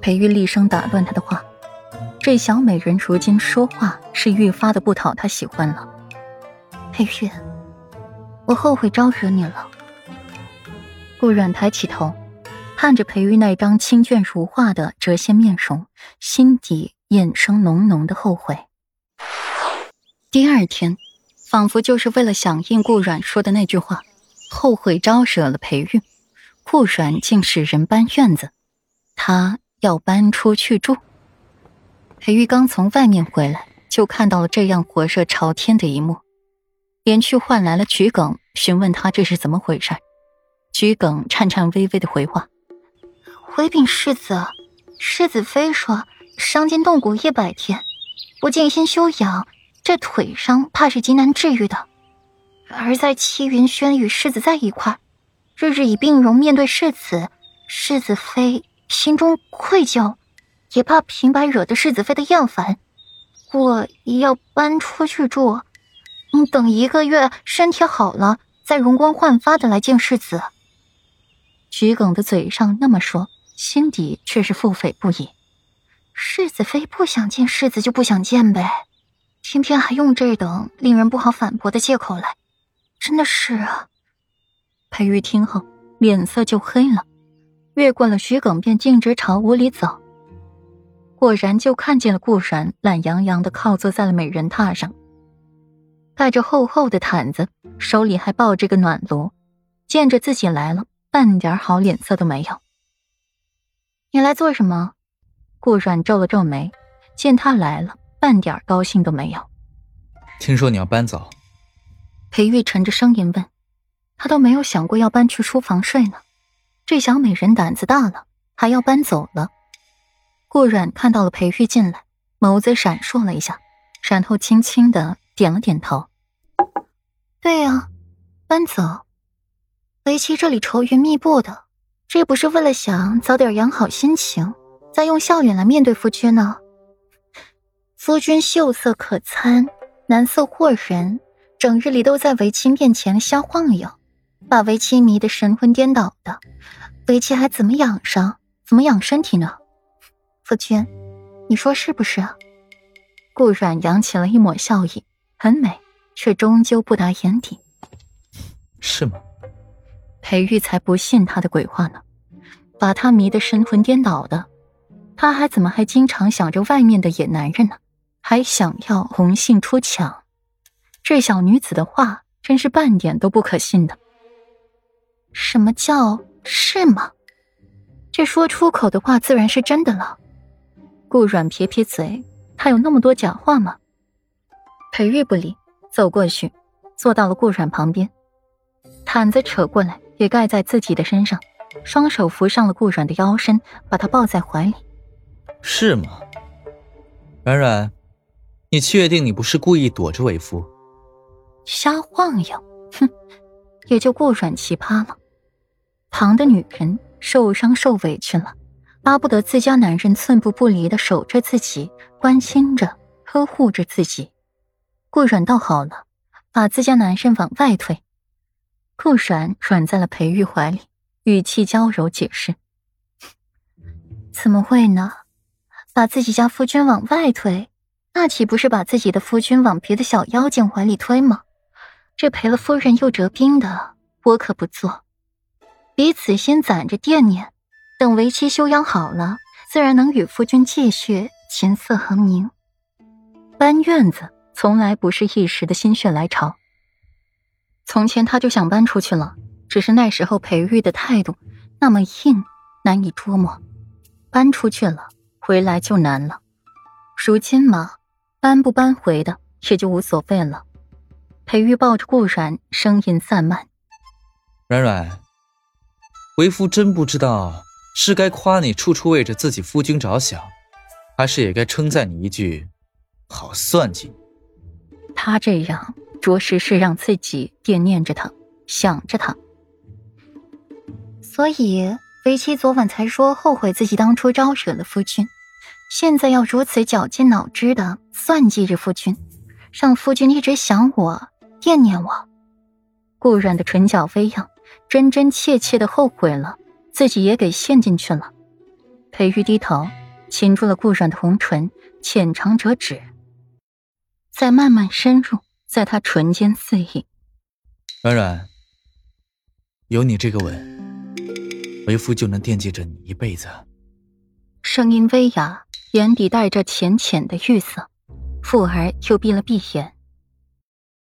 裴玉厉声打断他的话：“这小美人如今说话是愈发的不讨他喜欢了。”裴玉，我后悔招惹你了。顾阮抬起头，看着裴玉那张清隽如画的谪仙面容，心底衍生浓浓的后悔。第二天，仿佛就是为了响应顾阮说的那句话，后悔招惹了裴玉，顾阮竟使人搬院子，他要搬出去住。裴玉刚从外面回来，就看到了这样火热朝天的一幕，连去唤来了桔梗，询问他这是怎么回事。桔梗颤颤巍巍的回话：“回禀世子，世子妃说伤筋动骨一百天，不静心休养，这腿伤怕是极难治愈的。而在戚云轩与世子在一块，日日以病容面对世子，世子妃心中愧疚，也怕平白惹得世子妃的厌烦，我要搬出去住。你等一个月身体好了，再容光焕发的来见世子。”桔梗的嘴上那么说，心底却是腹诽不已。世子妃不想见世子就不想见呗，偏偏还用这等令人不好反驳的借口来，真的是啊！裴玉听后脸色就黑了，越过了徐耿，便径直朝屋里走。果然就看见了顾然懒洋洋的靠坐在了美人榻上，盖着厚厚的毯子，手里还抱着个暖炉，见着自己来了。半点好脸色都没有。你来做什么？顾阮皱了皱眉，见他来了，半点高兴都没有。听说你要搬走。裴玉沉着声音问，他都没有想过要搬去书房睡呢。这小美人胆子大了，还要搬走了。顾阮看到了裴玉进来，眸子闪烁了一下，然后轻轻的点了点头。对呀，搬走。为妻这里愁云密布的，这不是为了想早点养好心情，再用笑脸来面对夫君呢？夫君秀色可餐，男色惑人，整日里都在为妻面前瞎晃悠，把为妻迷得神魂颠倒的，为妻还怎么养伤，怎么养身体呢？夫君，你说是不是啊？顾阮扬起了一抹笑意，很美，却终究不达眼底。是吗？裴玉才不信他的鬼话呢，把他迷得神魂颠倒的，他还怎么还经常想着外面的野男人呢？还想要红杏出墙？这小女子的话真是半点都不可信的。什么叫是吗？这说出口的话自然是真的了。顾阮撇撇嘴，他有那么多假话吗？裴玉不理，走过去，坐到了顾阮旁边，毯子扯过来。也盖在自己的身上，双手扶上了顾阮的腰身，把他抱在怀里。是吗？软软，你确定你不是故意躲着为夫？瞎晃悠，哼！也就顾阮奇葩了。旁的女人受伤受委屈了，巴不得自家男人寸步不离的守着自己，关心着、呵护着自己。顾阮倒好了，把自家男人往外推。顾阮软在了裴玉怀里，语气娇柔解释：“怎么会呢？把自己家夫君往外推，那岂不是把自己的夫君往别的小妖精怀里推吗？这赔了夫人又折兵的，我可不做。彼此先攒着惦念，等为妻休养好了，自然能与夫君继续琴瑟和鸣。搬院子从来不是一时的心血来潮。”从前他就想搬出去了，只是那时候裴玉的态度那么硬，难以捉摸。搬出去了，回来就难了。如今嘛，搬不搬回的也就无所谓了。裴玉抱着顾然，声音散漫：“软软，为夫真不知道是该夸你处处为着自己夫君着想，还是也该称赞你一句好算计。”他这样。着实是让自己惦念着他，想着他，所以为妻昨晚才说后悔自己当初招惹了夫君，现在要如此绞尽脑汁的算计着夫君，让夫君一直想我、惦念我。顾阮的唇角微扬，真真切切的后悔了，自己也给陷进去了。裴玉低头擒住了顾软的红唇，浅尝辄止，再慢慢深入，在他唇间肆意。软软，有你这个吻，为夫就能惦记着你一辈子。声音微哑，眼底带着浅浅的玉色，复而又闭了闭眼。